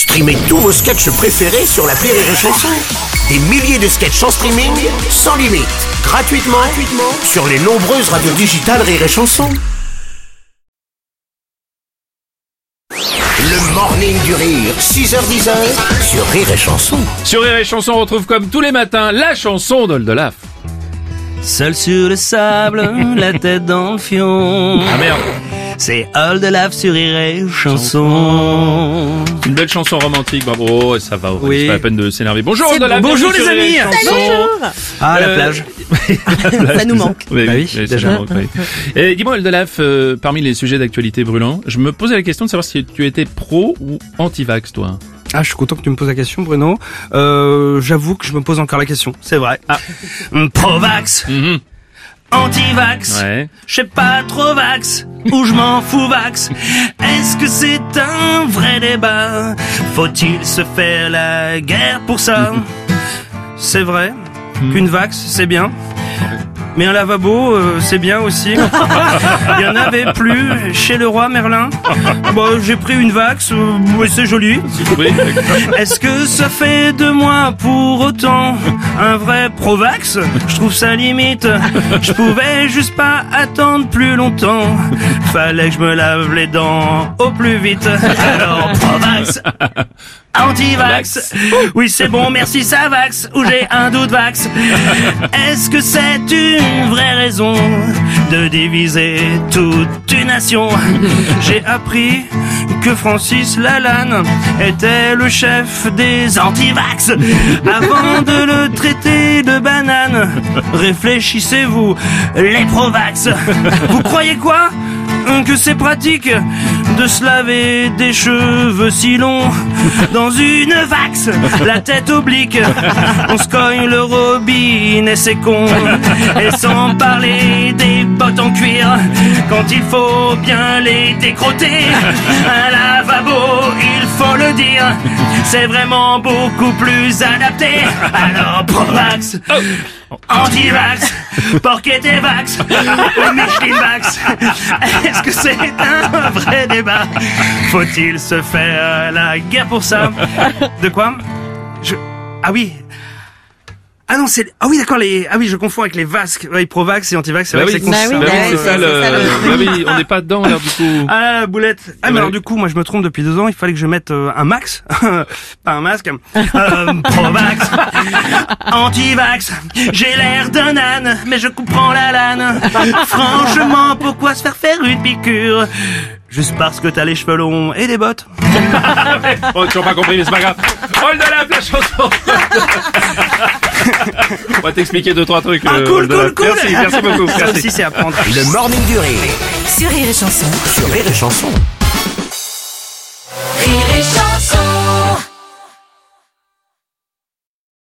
Streamez tous vos sketchs préférés sur la Rire et Chanson. Des milliers de sketchs en streaming, sans limite, gratuitement, gratuitement sur les nombreuses radios digitales Rire et Chanson. Le morning du rire, 6h10 sur Rire et Chanson. Sur Rire et Chanson, on retrouve comme tous les matins la chanson d'Oldolaf. Seul sur le sable, la tête dans le fion. Ah merde, C'est All de Lave sur et Chanson. une belle chanson romantique, bravo, et ça va, Oui. c'est pas la peine de s'énerver. Bonjour C'est Oldolaf, bon. Bonjour, les amis. Chanson. Ah, la Euh, plage. Ça nous manque. Oui, Bah oui, déjà. me manque, oui. Et dis-moi Oldolaf, euh, parmi les sujets d'actualité brûlants, je me posais la question de savoir si tu étais pro ou anti-vax toi. Ah, je suis content que tu me poses la question, Bruno. Euh, j'avoue que je me pose encore la question. C'est vrai. Ah. Pro-vax, Mhm. Anti-vax. Ouais. Je sais pas trop vax, ou je m'en fous vax. Est-ce que c'est un vrai débat? Faut-il se faire la guerre pour ça? C'est vrai qu'une vax, c'est bien. Mais un lavabo, euh, c'est bien aussi. Il y en avait plus chez le roi Merlin. Bon, j'ai pris une vax, euh, c'est joli. Est-ce que ça fait de moi pour autant un vrai pro-vax? Je trouve ça limite. Je pouvais juste pas attendre plus longtemps. Fallait que je me lave les dents au plus vite. Alors pro-vax, anti-vax. Oui, c'est bon, merci, ça vax. Ou j'ai un doute vax. Est-ce que c'est une vraie raison de diviser toute une nation? J'ai appris que Francis Lalanne était le chef des anti-vax. Avant de le traiter de banane, réfléchissez-vous, les pro-vax. Vous croyez quoi? Que c'est pratique? De se laver des cheveux si longs dans une vax, la tête oblique. On se cogne le robinet, c'est con. Et sans parler des bottes en cuir, quand il faut bien les décrotter. Un lavabo, il faut le dire, c'est vraiment beaucoup plus adapté. Alors, pro-vax, anti-vax, porquet et vax, ou Michelin vax. Est-ce que c'est un vrai débat? Faut-il se faire la guerre pour ça? De quoi? Je... Ah oui ah non, c'est... Ah oui, d'accord, les... Ah oui, je confonds avec les vasques. Oui, pro-vax et anti-vax, c'est bah vrai oui, que c'est Bah oui, oui, c'est c'est- ça le, c'est ça, le- bah oui, on n'est pas dedans alors du coup. Ah, boulette. Ah, mais Ouais. alors du coup, moi je me trompe depuis deux ans, il fallait que je mette euh, un max, pas un masque. Euh, pro-vax, anti-vax, j'ai l'air d'un âne, mais je comprends la lane. Franchement, pourquoi se faire faire une piqûre? Juste parce que t'as les cheveux longs et des bottes Oh, toujours pas compris, mais c'est pas grave. Oldolaf, la chanson. On va t'expliquer deux trois trucs. Ah, euh, cool, cool, cool Merci, merci beaucoup. Ça Merci. aussi c'est à prendre. Le morning du rire Sur Rire et Chanson. sur Rire et Chanson.